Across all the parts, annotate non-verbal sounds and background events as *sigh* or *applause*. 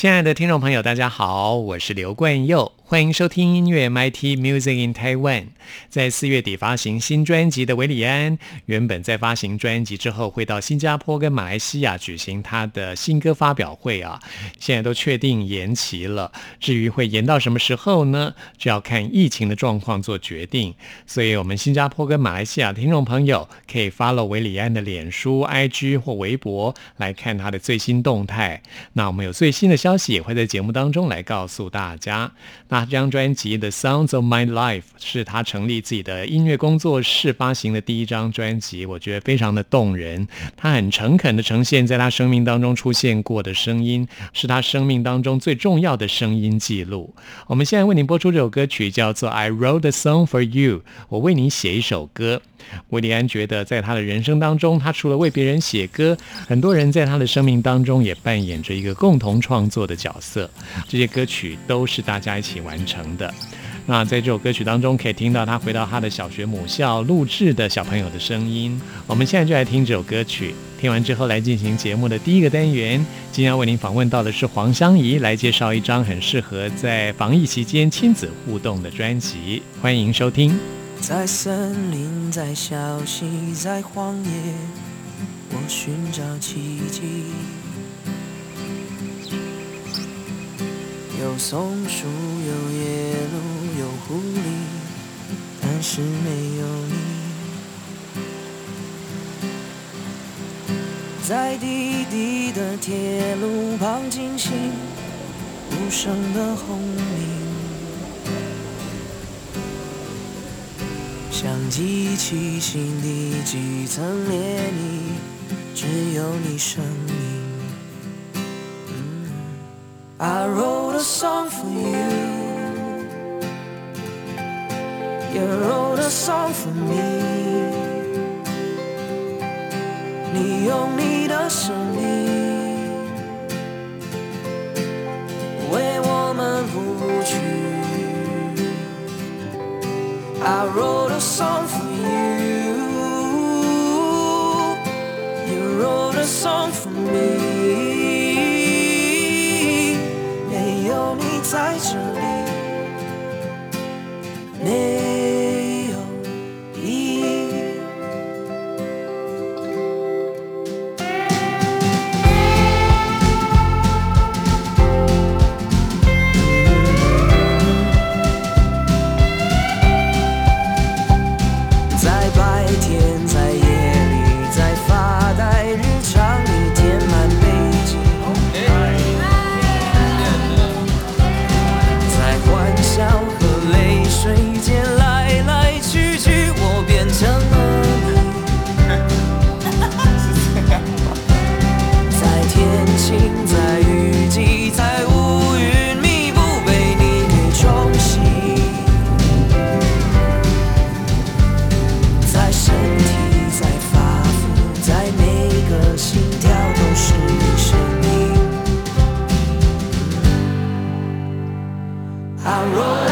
亲爱的听众朋友，大家好，我是刘冠佑。欢迎收听音乐 MIT Music in Taiwan。在四月底发行新专辑的韦礼安，原本在发行专辑之后会到新加坡跟马来西亚举行他的新歌发表会啊，现在都确定延期了。至于会延到什么时候呢？就要看疫情的状况做决定。所以，我们新加坡跟马来西亚听众朋友可以 follow 韦礼安的脸书、IG 或微博来看他的最新动态。那我们有最新的消消息也会在节目当中来告诉大家。那这张专辑《The Sounds of My Life》是他成立自己的音乐工作室发行的第一张专辑，我觉得非常的动人。他很诚恳的呈现在他生命当中出现过的声音，是他生命当中最重要的声音记录。我们现在为您播出这首歌曲，叫做《I Wrote a Song for You》，我为你写一首歌。威利安觉得，在他的人生当中，他除了为别人写歌，很多人在他的生命当中也扮演着一个共同创作做的角色。这些歌曲都是大家一起完成的。那在这首歌曲当中，可以听到他回到他的小学母校录制的小朋友的声音。我们现在就来听这首歌曲，听完之后来进行节目的第一个单元。今天要为您访问到的是黄湘怡，来介绍一张很适合在防疫期间亲子互动的专辑。欢迎收听。在森林，在小溪，在荒野，我寻找奇迹。有松树，有野鹿，有狐狸，但是没有你。在低低的铁路旁惊醒无声的轰鸣。像机器心底几层涟漪，只有你声音。I wrote a song for you, you wrote a song for me。你用你的生命为我们谱曲。I wrote a song 在这如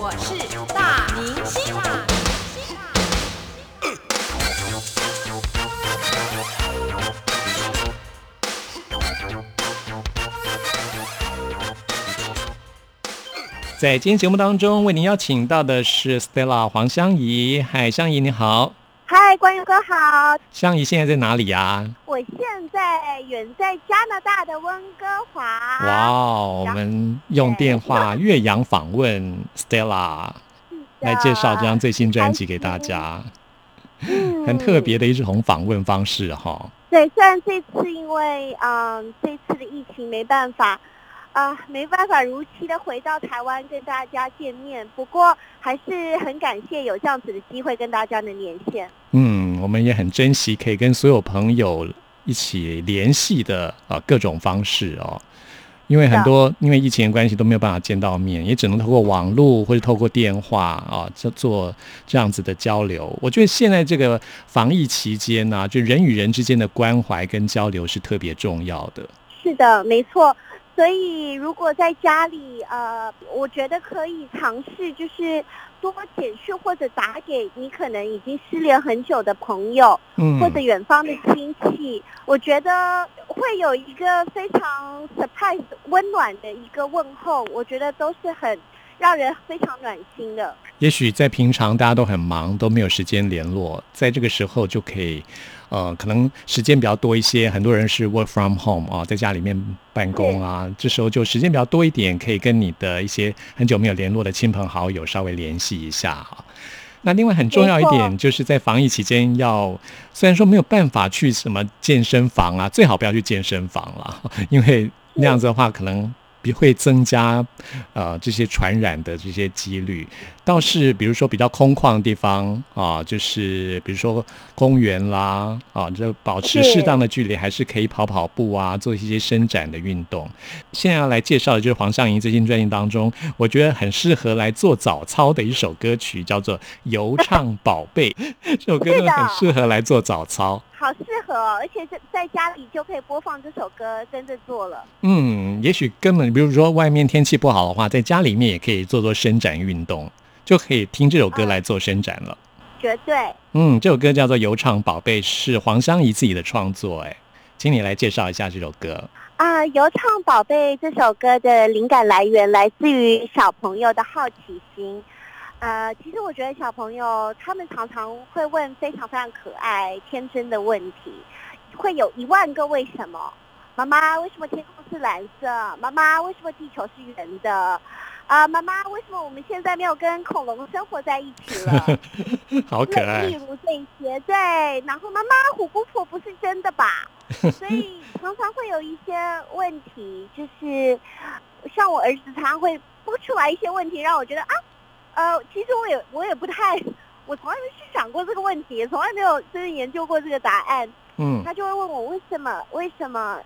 我是大明星。在今天节目当中，为您邀请到的是 Stella 黄香怡。嗨，香怡你好。嗨，关友哥好。香怡现在在哪里呀、我现在远在加拿大的温哥华。哇哦，我们用电话岳阳访问 Stella，来介绍这张最新专辑给大家，嗯很特别的一种访问方式哈。对，虽然这次因为嗯这次的疫情没办法啊、没办法如期的回到台湾跟大家见面，不过还是很感谢有这样子的机会跟大家的连线。嗯，我们也很珍惜可以跟所有朋友一起联系的啊各种方式哦。因为很多因为疫情的关系都没有办法见到面，也只能透过网络或者透过电话啊，做做这样子的交流。我觉得现在这个防疫期间呢、就人与人之间的关怀跟交流是特别重要的。是的，没错。所以如果在家里，呃，我觉得可以尝试，就是多简讯或者打给你可能已经失联很久的朋友，嗯，或者远方的亲戚，我觉得会有一个非常 surprise 温暖的一个问候，我觉得都是很让人非常暖心的。也许在平常大家都很忙，都没有时间联络，在这个时候就可以，呃，可能时间比较多一些。很多人是 work from home 啊，在家里面办公啊，这时候就时间比较多一点，可以跟你的一些很久没有联络的亲朋好友稍微联系一下哈。那另外很重要一点，就是在防疫期间要，虽然说没有办法去什么健身房啊，最好不要去健身房了，*laughs* 因为那样子的话可能比会增加呃这些传染的这些几率。倒是比如说比较空旷的地方啊，就是比如说公园啦啊，就保持适当的距离，还是可以跑跑步啊，做一些伸展的运动。现在要来介绍的就是黄尚莹最新专辑当中，我觉得很适合来做早操的一首歌曲，叫做《游唱宝贝》。*laughs* 这首歌很适合来做早操。好适合哦，而且在在家里就可以播放这首歌，跟着做了。嗯，也许根本比如说外面天气不好的话，在家里面也可以做做伸展运动，就可以听这首歌来做伸展了。绝对。嗯，这首歌叫做《游唱宝贝》，是黄湘怡自己的创作。哎，请你来介绍一下这首歌。啊，《游唱宝贝》这首歌的灵感来源来自于小朋友的好奇心。呃，其实我觉得小朋友他们常常会问非常非常可爱、天真的问题，会有一万个为什么。妈妈，为什么天空是蓝色？妈妈，为什么地球是圆的？啊，妈妈，为什么我们现在没有跟恐龙生活在一起了？*laughs* 好可爱例。如这些，对。然后妈妈，虎姑婆不是真的吧？所以 *laughs* 常常会有一些问题，就是像我儿子常常会播出来一些问题，让我觉得啊，呃，其实我也我也不太，我从来没去想过这个问题，从来没有真的研究过这个答案。嗯他就会问我为什么为什么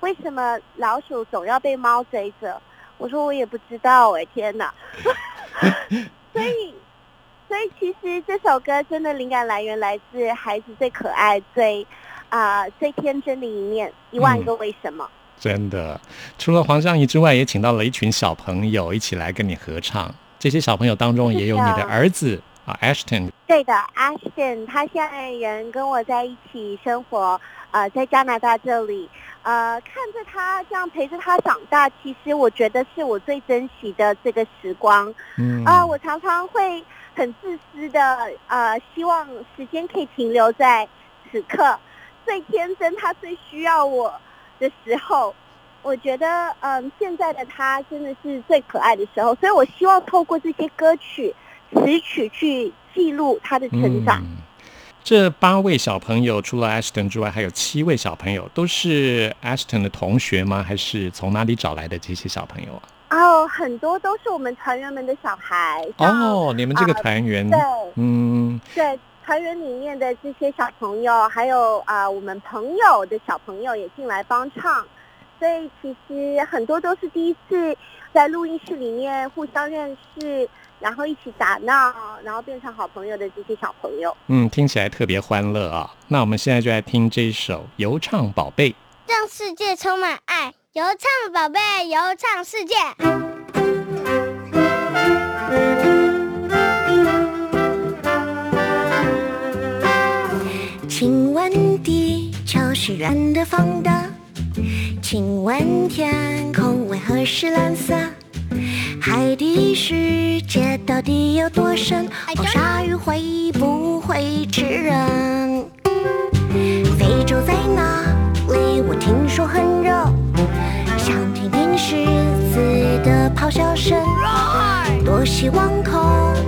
为什么老鼠总要被猫追着？我说我也不知道哎、天哪！*laughs* 所以所以其实这首歌真的灵感来源来自孩子最可爱、最啊、最天真的一面，一万个为什么。真的，除了黄尚怡之外，也请到了一群小朋友一起来跟你合唱。这些小朋友当中也有你的儿子啊，Ashton。对的，Ashton，他现在人跟我在一起生活，呃，在加拿大这里，呃，看着他这样陪着他长大，其实我觉得是我最珍惜的这个时光。嗯啊、我常常会很自私的，呃，希望时间可以停留在此刻，最天真，他最需要我的时候。我觉得，嗯，现在的他真的是最可爱的时候，所以我希望透过这些歌曲、词曲去记录他的成长。嗯这八位小朋友除了 Ashton 之外，还有七位小朋友，都是 Ashton 的同学吗？还是从哪里找来的这些小朋友啊？哦，很多都是我们团员们的小孩。哦，你们这个团员，对嗯对，团员里面的这些小朋友，还有啊、我们朋友的小朋友也进来帮唱，所以其实很多都是第一次在录音室里面互相认识，然后一起打闹，然后变成好朋友的这些小朋友。嗯，听起来特别欢乐啊。那我们现在就来听这一首，游唱宝贝。让世界充满爱，游唱宝贝，游唱世界。请问地球是圆的方的？请问天空为何是蓝色？海底世界到底有多深？黄鲨鱼会不会吃人？非洲在哪里？我听说很热，想听听狮子的咆哮声。多希望恐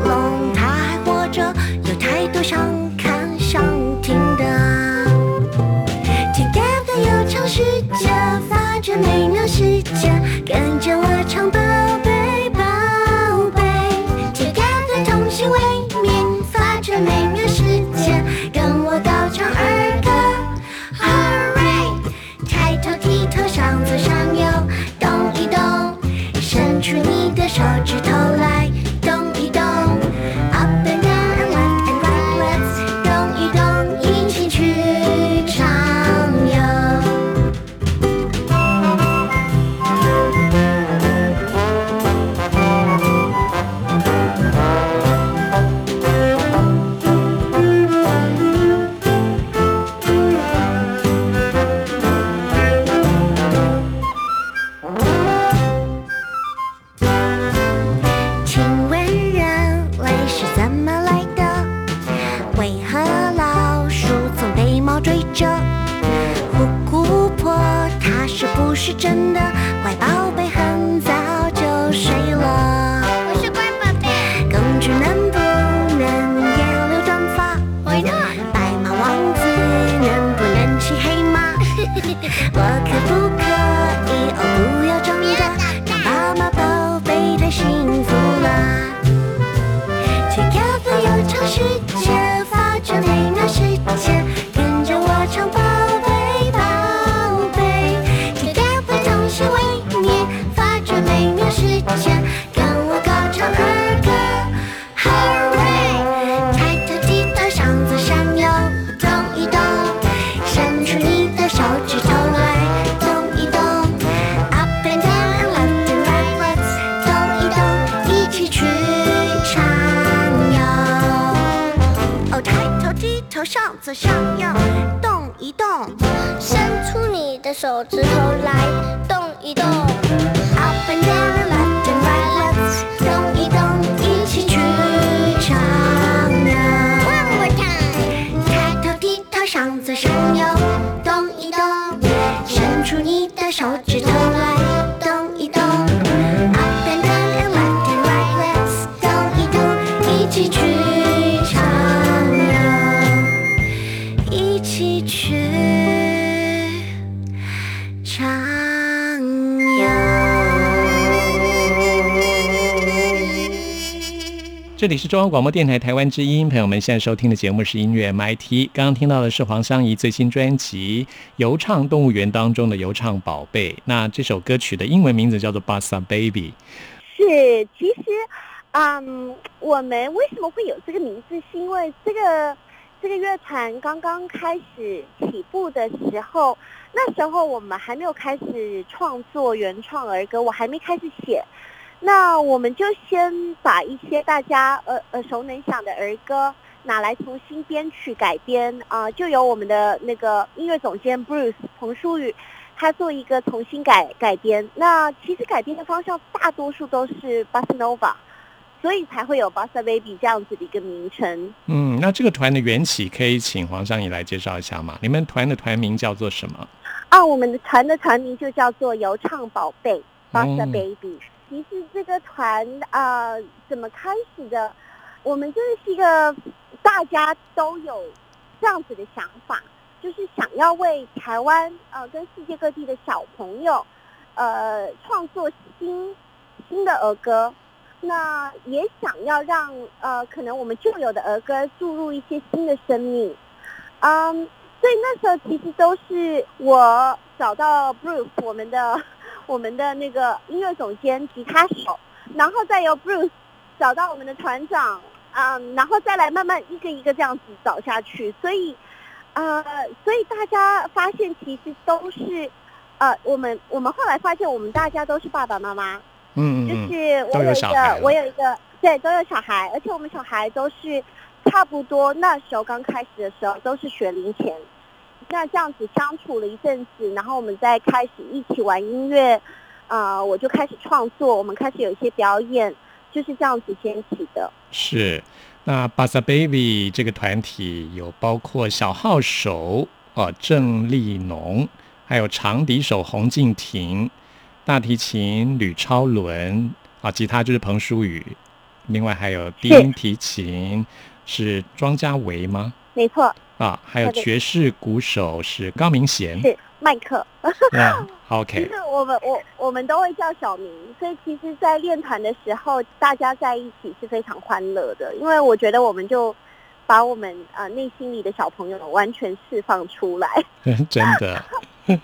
龙它还活着，有太多想看想听的。Together 有长世界，发掘美妙世界，跟着我唱宝我可不可以？哦，不要装的，让妈妈宝贝太幸福了。去跳个有长时间，中央广播电台台湾之音，朋友们现在收听的节目是音乐 MIT。刚刚听到的是黄湘怡最新专辑《游唱动物园》当中的《游唱宝贝》。那这首歌曲的英文名字叫做《Bossa Baby》。是，其实，嗯，我们为什么会有这个名字？是因为这个这个乐团刚刚开始起步的时候，那时候我们还没有开始创作原创儿歌，我还没开始写。那我们就先把一些大家耳耳熟能详的儿歌拿来重新编曲改编啊、就由我们的那个音乐总监 Bruce 彭淑宇，他做一个重新改改编。那其实改编的方向大多数都是 Bossa Nova，所以才会有 Bossa Baby 这样子的一个名称。嗯，那这个团的缘起可以请黄湘怡来介绍一下吗？你们团的团名叫做什么？啊，我们的团的团名就叫做游唱宝贝 Bossa 嗯其实这个团啊、呃怎么开始的？我们真的是一个大家都有这样子的想法，就是想要为台湾呃跟世界各地的小朋友呃创作新新的儿歌，那也想要让呃可能我们旧有的儿歌注入一些新的生命，嗯，所以那时候其实都是我找到 Bruce 我们的我们的那个音乐总监、吉他手，然后再由 Bruce 找到我们的团长，嗯，然后再来慢慢一个一个这样子找下去。所以，呃，所以大家发现其实都是，呃，我们我们后来发现我们大家都是爸爸妈妈，嗯嗯嗯，都是我有一个我有一个对都有小孩，而且我们小孩都是差不多那时候刚开始的时候都是学龄前，那这样子相处了一阵子，然后我们再开始一起玩音乐，呃，我就开始创作，我们开始有一些表演，就是这样子掀起的。是，那巴萨 baby 这个团体有包括小号手哦郑丽农，还有长笛手洪敬婷，大提琴吕超伦啊，吉他就是彭淑雨，另外还有低音提琴是庄家维吗？没错，啊，还有爵士鼓手是高明贤。是麦克。*laughs* 嗯其，OK，实我们我我们都会叫小明，所以其实，在练团的时候，大家在一起是非常欢乐的，因为我觉得我们就把我们呃内心里的小朋友完全释放出来。*laughs* 真的。*laughs*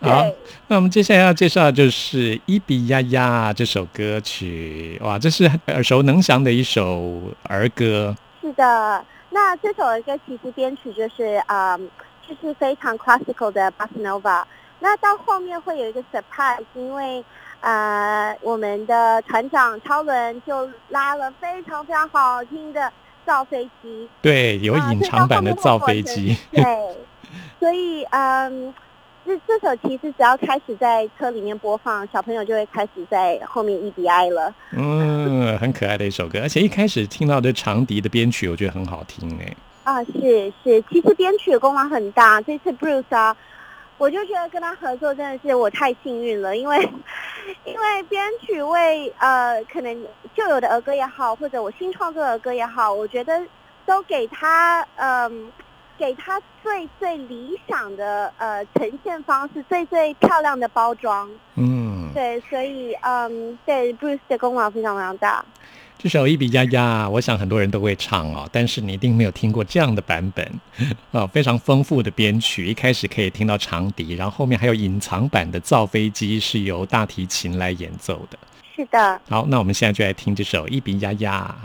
好，对，那我们接下来要介绍的就是《伊比呀呀》这首歌曲，哇，这是耳熟能详的一首儿歌。是的。那这首歌其实编曲就是嗯，就是非常 classical 的 bossa nova。那到后面会有一个 surprise，因为呃，我们的团长超伦就拉了非常非常好听的造飞机，对，有啊隐藏版的造飞机。*laughs* 对，所以嗯，这这首其实只要开始在车里面播放，小朋友就会开始在后面 EDI 了。嗯，很可爱的一首歌，而且一开始听到的长笛的编曲，我觉得很好听哎。啊，是是，其实编曲的功劳很大。这次 Bruce 啊，我就觉得跟他合作真的是我太幸运了，因为因为编曲为呃可能旧有的儿歌也好，或者我新创作的儿歌也好，我觉得都给他嗯、给他最最理想的呃呈现方式，最最漂亮的包装。嗯，对，所以嗯，对 Bruce 的功劳非常非常大。这首《一比呀呀》，我想很多人都会唱哦，但是你一定没有听过这样的版本 *laughs* 哦，非常丰富的编曲，一开始可以听到长笛，然后后面还有隐藏版的造飞机是由大提琴来演奏的。是的。好，那我们现在就来听这首《一比呀呀》。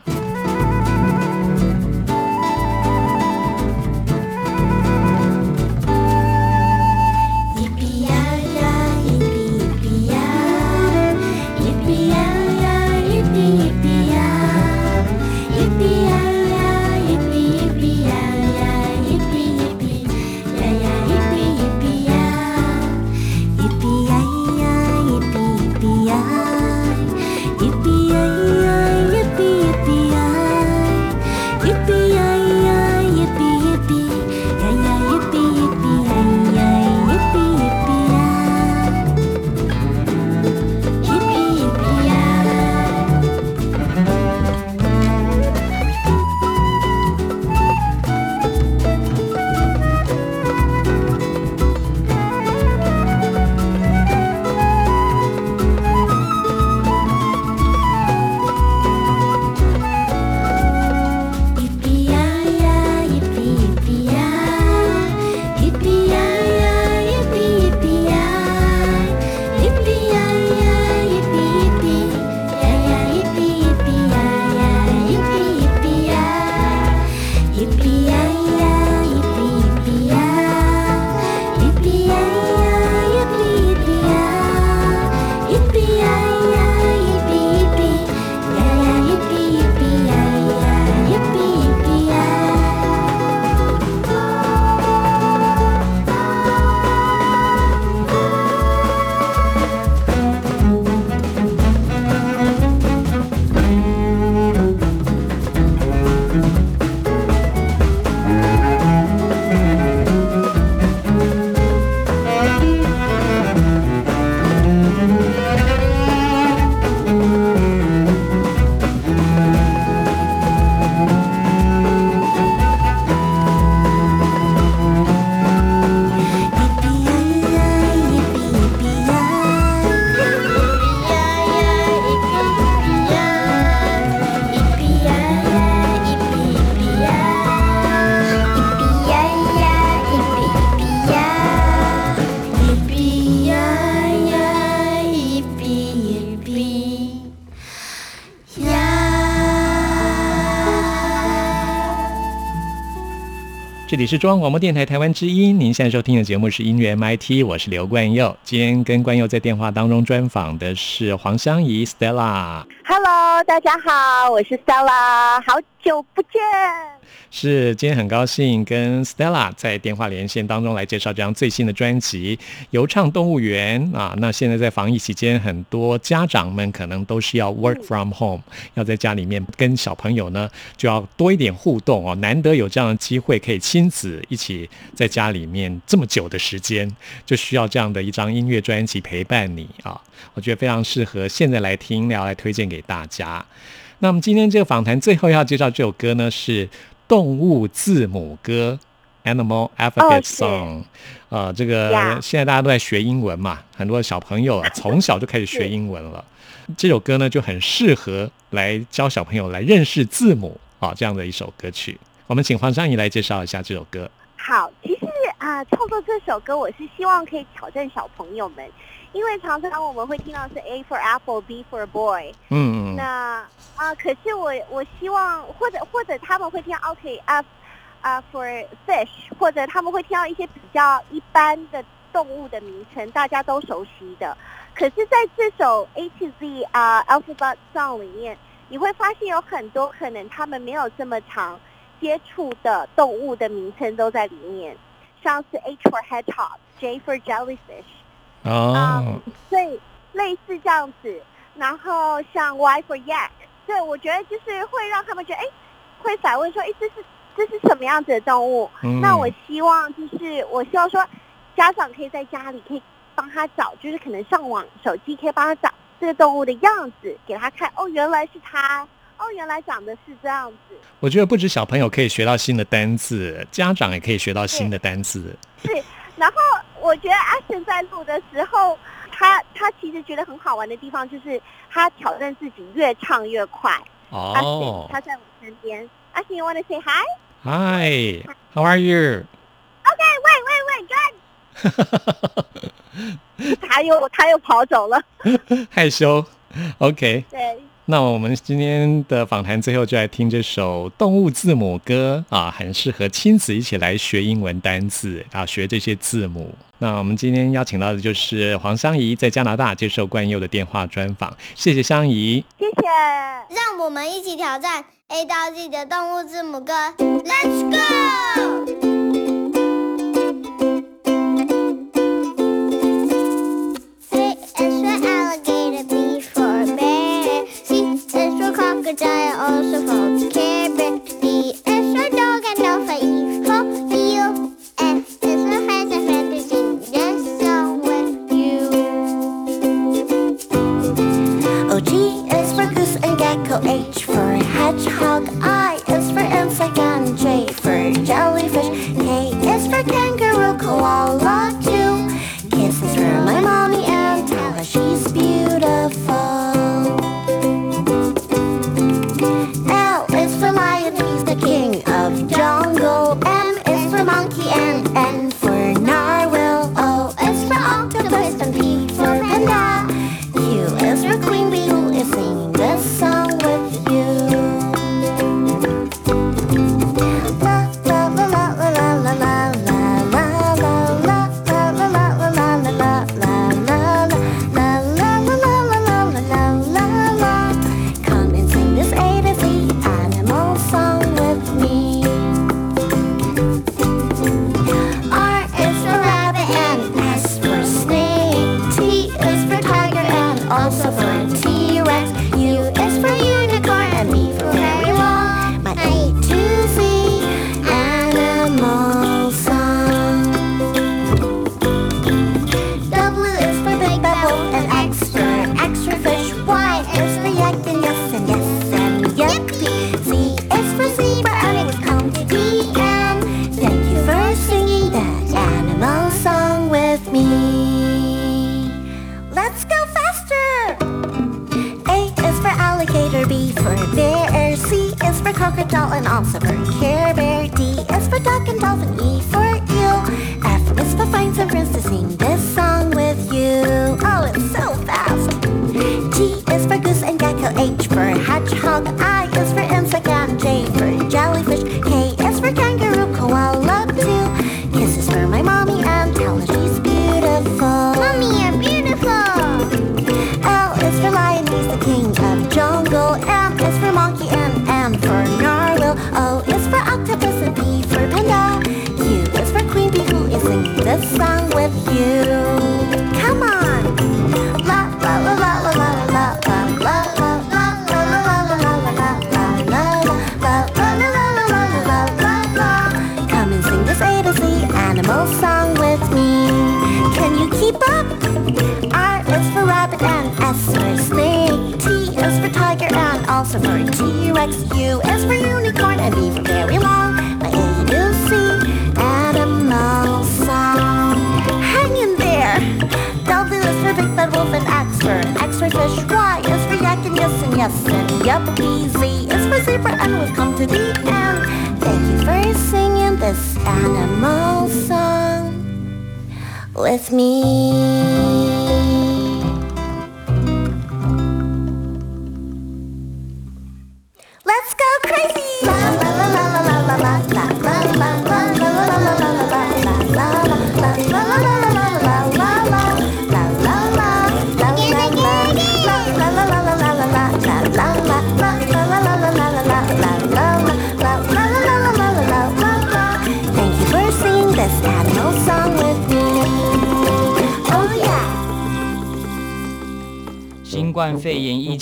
是中广播电台台湾之音，您现在收听的节目是音乐 MIT，我是刘冠佑。今天跟冠佑在电话当中专访的是黄湘怡 Stella。Hello，大家好，我是 Stella，好久不见。是今天很高兴跟 Stella 在电话连线当中来介绍这张最新的专辑《游唱动物园》啊。那现在在防疫期间，很多家长们可能都是要 work from home，要在家里面跟小朋友呢就要多一点互动哦。难得有这样的机会，可以亲子一起在家里面这么久的时间，就需要这样的一张音乐专辑陪伴你啊。我觉得非常适合现在来听，要来推荐给大家。那么今天这个访谈最后要介绍这首歌呢是。动物字母歌，Animal Alphabet Song，呃，这个现在大家都在学英文嘛，很多小朋友啊从小就开始学英文了。这首歌呢就很适合来教小朋友来认识字母啊，这样的一首歌曲。我们请黄尚怡来介绍一下这首歌。好，其实啊，创作这首歌我是希望可以挑战小朋友们。因为常常我们会听到是 A for apple，B for boy。嗯那啊，可是我我希望，或者或者他们会听到 OK 啊啊 for fish，或者他们会听到一些比较一般的动物的名称，大家都熟悉的。可是在这首 A to Z 啊 alphabet song 里面，你会发现有很多可能他们没有这么长接触的动物的名称都在里面，像是 H for hedgehog，J for jellyfish。哦，对，类似这样子，然后像 Y for Yak，对我觉得就是会让他们觉得，哎，会反问说，哎，这是这是什么样子的动物？那我希望就是我希望说，家长可以在家里可以帮他找，就是可能上网手机可以帮他找这个动物的样子，给他看，哦，原来是它，哦，原来长得是这样子。我觉得不止小朋友可以学到新的单字，家长也可以学到新的单字。是。然后我觉得阿贤在录的时候，他他其实觉得很好玩的地方就是他挑战自己越唱越快。哦。阿贤他在我身边。阿贤，you wanna say hi? Hi. How are you? Okay, wait, wait, wait, good. *laughs* 他又他又跑走了。*laughs* 害羞。OK。对。那我们今天的访谈最后就来听这首动物字母歌啊，很适合亲子一起来学英文单字啊，学这些字母。那我们今天邀请到的就是黄香怡，在加拿大接受冠佑的电话专访。谢谢香怡，谢谢。让我们一起挑战 A 到 Z 的动物字母歌，Let's go vagina also called carrot. D is for dog and Alpha E for Eel. F is for friends and friends is just so with you. O G is for goose and gecko. H for hedgehog. I mouse, a furry Care Bear, D is for duck and dolphin, E for yes and yup. Z is for zebra, and we've come to the end. Thank you for singing this animal song with me.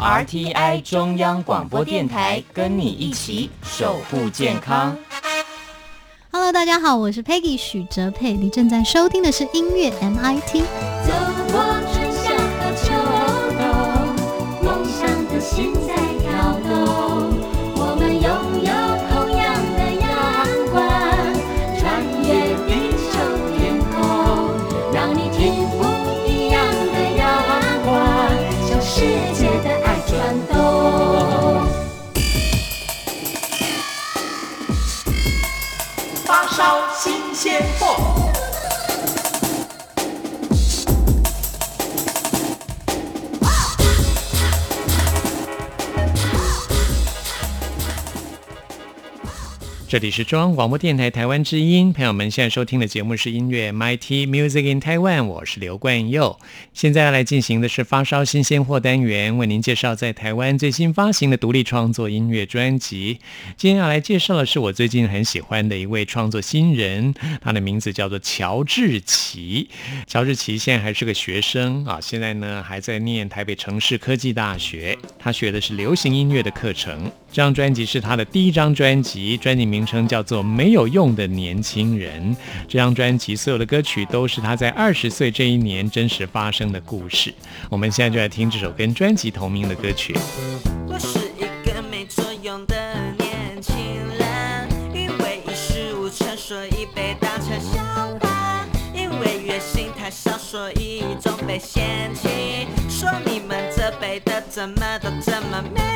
RTI 中央广播电台，跟你一起守护健康。Hello，大家好，我是 Peggy 许哲佩，你正在收听的是音乐 MIT。先货这里是中央广播电台台湾之音，朋友们现在收听的节目是音乐 MIT Music in Taiwan，我是刘冠佑。现在要来进行的是发烧新鲜货单元，为您介绍在台湾最新发行的独立创作音乐专辑。今天要来介绍的是我最近很喜欢的一位创作新人，他的名字叫做乔治奇。乔治奇现在还是个学生啊，现在呢还在念台北城市科技大学，他学的是流行音乐的课程。这张专辑是他的第一张专辑，专辑名名称叫做《没有用的年轻人》。这张专辑所有的歌曲都是他在二十岁这一年真实发生的故事。我们现在就来听这首跟专辑同名的歌曲。我是一个没作用的年轻人，因为一事无成，所以被当成笑话。因为月薪太少，所以总被嫌弃。说你们这辈的怎么都这么没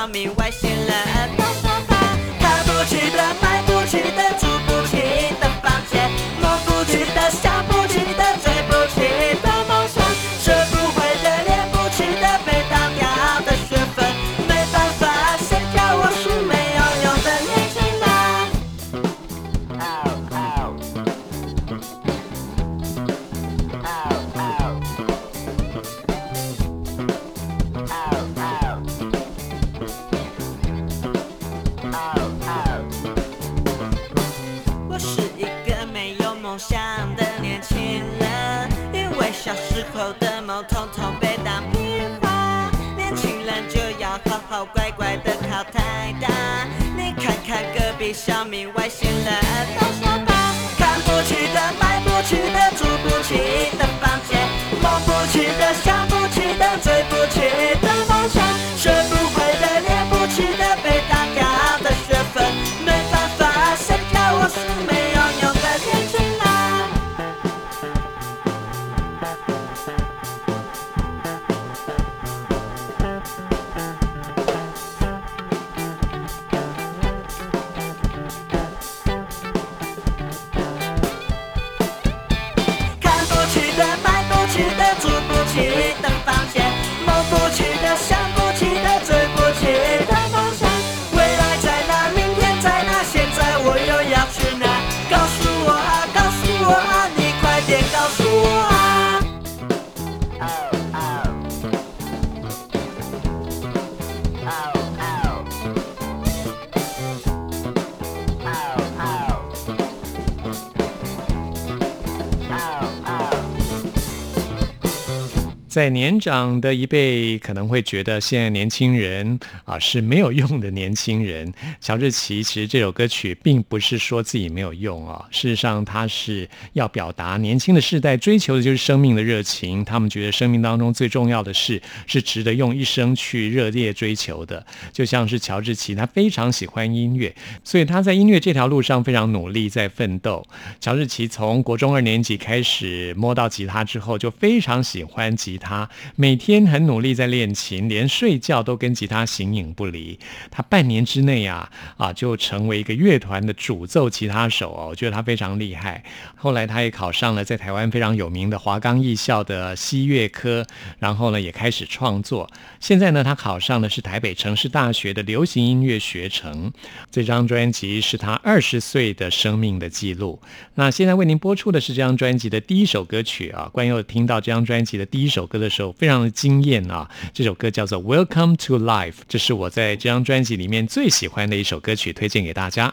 tell me why she left. 在年长的一辈可能会觉得现在年轻人啊是没有用的年轻人。乔治奇其实这首歌曲并不是说自己没有用啊，事实上他是要表达年轻的世代追求的就是生命的热情，他们觉得生命当中最重要的事是值得用一生去热烈追求的。就像是乔治奇，他非常喜欢音乐，所以他在音乐这条路上非常努力在奋斗。乔治奇从国中二年级开始摸到吉他之后，就非常喜欢吉。他每天很努力在练琴，连睡觉都跟吉他形影不离。他半年之内啊啊就成为一个乐团的主奏吉他手哦，我觉得他非常厉害。后来他也考上了在台湾非常有名的华冈艺校的西乐科，然后呢也开始创作。现在呢他考上的是台北城市大学的流行音乐学程。这张专辑是他二十岁的生命的记录。那现在为您播出的是这张专辑的第一首歌曲啊，关于我听到这张专辑的第一首。歌的时候非常的惊艳啊！这首歌叫做《Welcome to Life》，这是我在这张专辑里面最喜欢的一首歌曲，推荐给大家。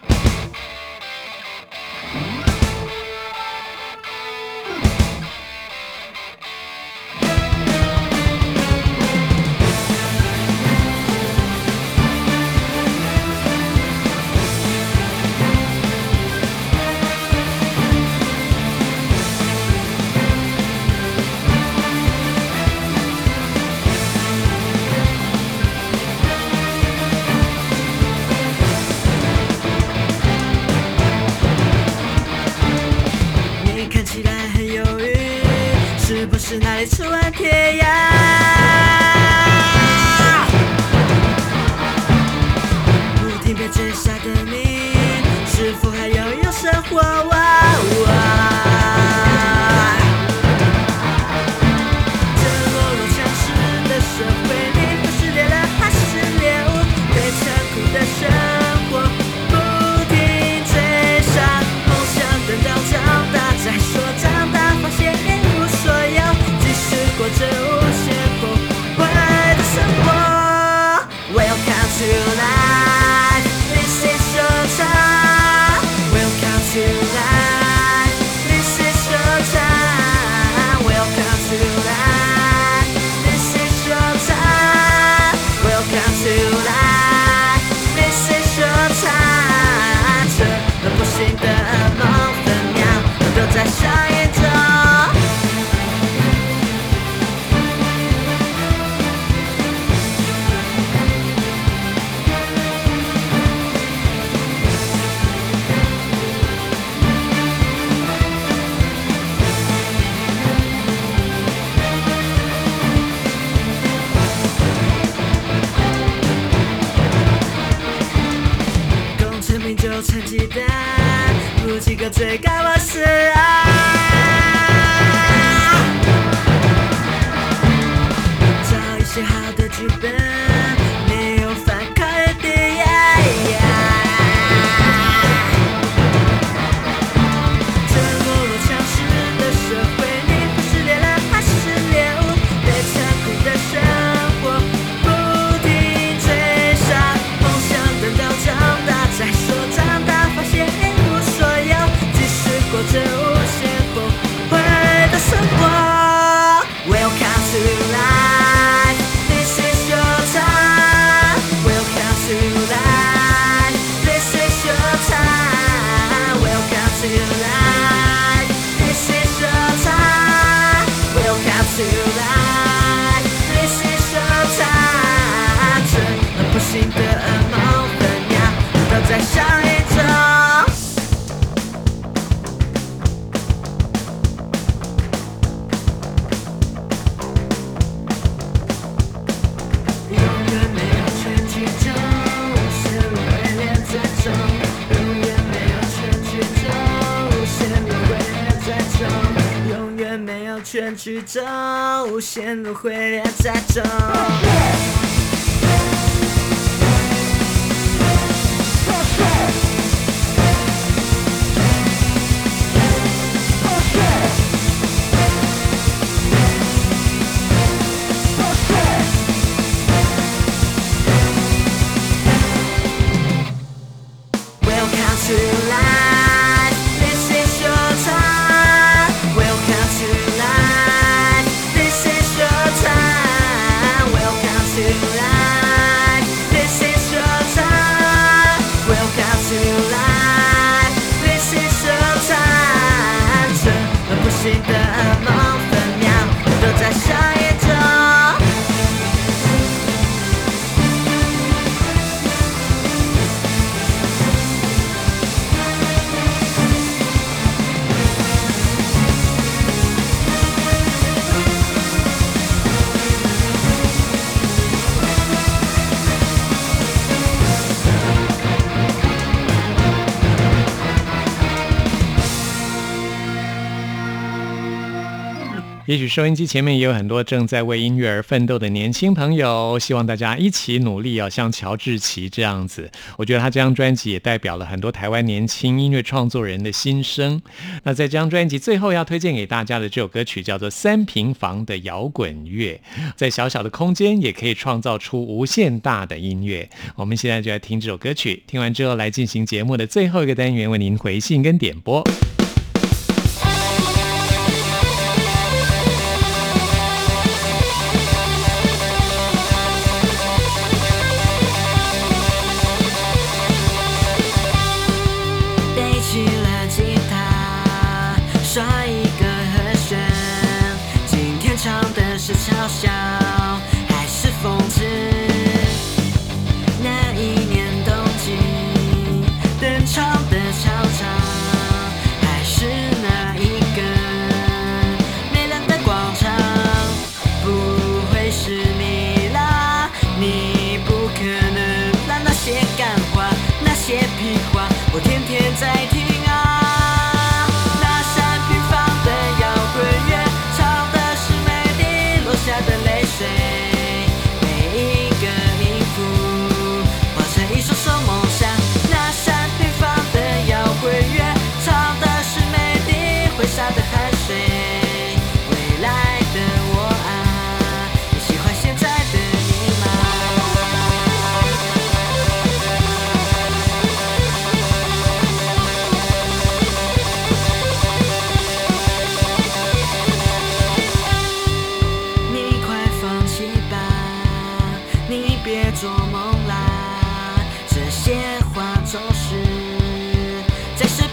陷入毁裂在中。收音机前面也有很多正在为音乐而奋斗的年轻朋友，希望大家一起努力啊，像乔治奇这样子。我觉得他这张专辑也代表了很多台湾年轻音乐创作人的心声。那在这张专辑最后要推荐给大家的这首歌曲叫做《三平房的摇滚乐》，在小小的空间也可以创造出无限大的音乐。我们现在就来听这首歌曲，听完之后来进行节目的最后一个单元，为您回信跟点播。在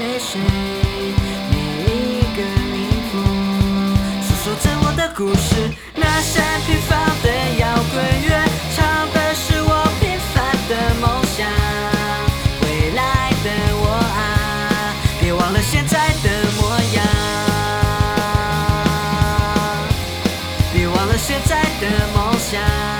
泪水，每一个音符诉说着我的故事。那扇平凡的摇滚乐，唱的是我平凡的梦想。未来的我啊，别忘了现在的模样，别忘了现在的梦想。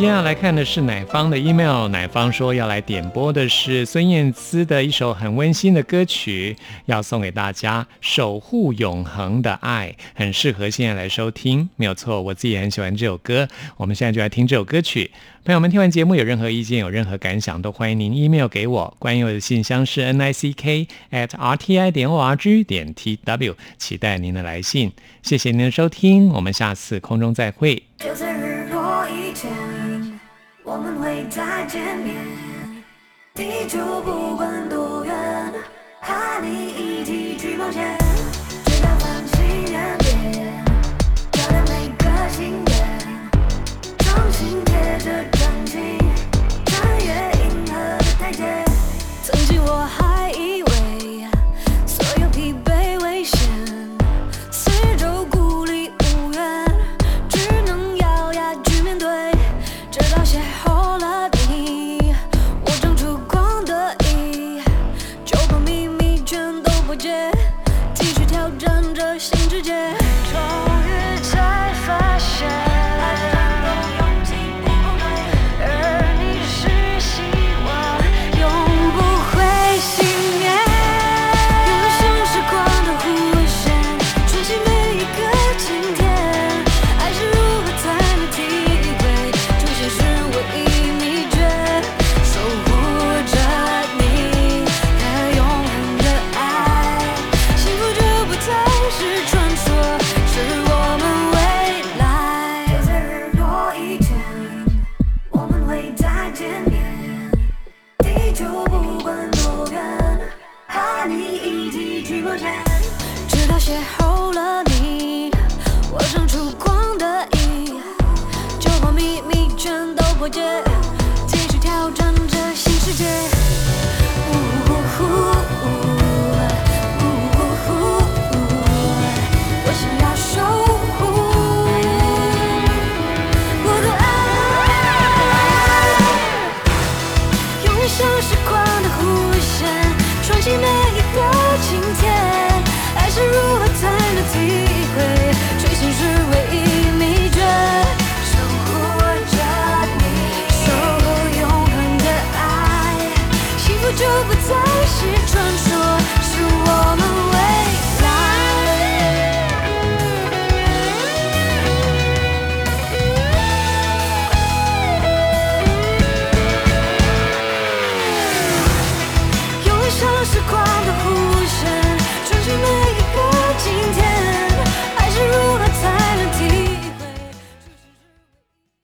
今天要来看的是奶方的 email 奶方说要来点播的是孙燕姿的一首很温馨的歌曲要送给大家守护永恒的爱很适合现在来收听。没有错我自己也很喜欢这首歌我们现在就来听这首歌曲。朋友们听完节目有任何意见有任何感想都欢迎您 email 给我关于我的信箱是 nick at rti 点 org 点 tw 期待您的来信。谢谢您的收听我们下次空中再会。就在日落以前我们会再见面地球不管多远和你一起去冒险直到繁星点点照亮每个心愿同心贴着掌心穿越银河的台阶曾经我还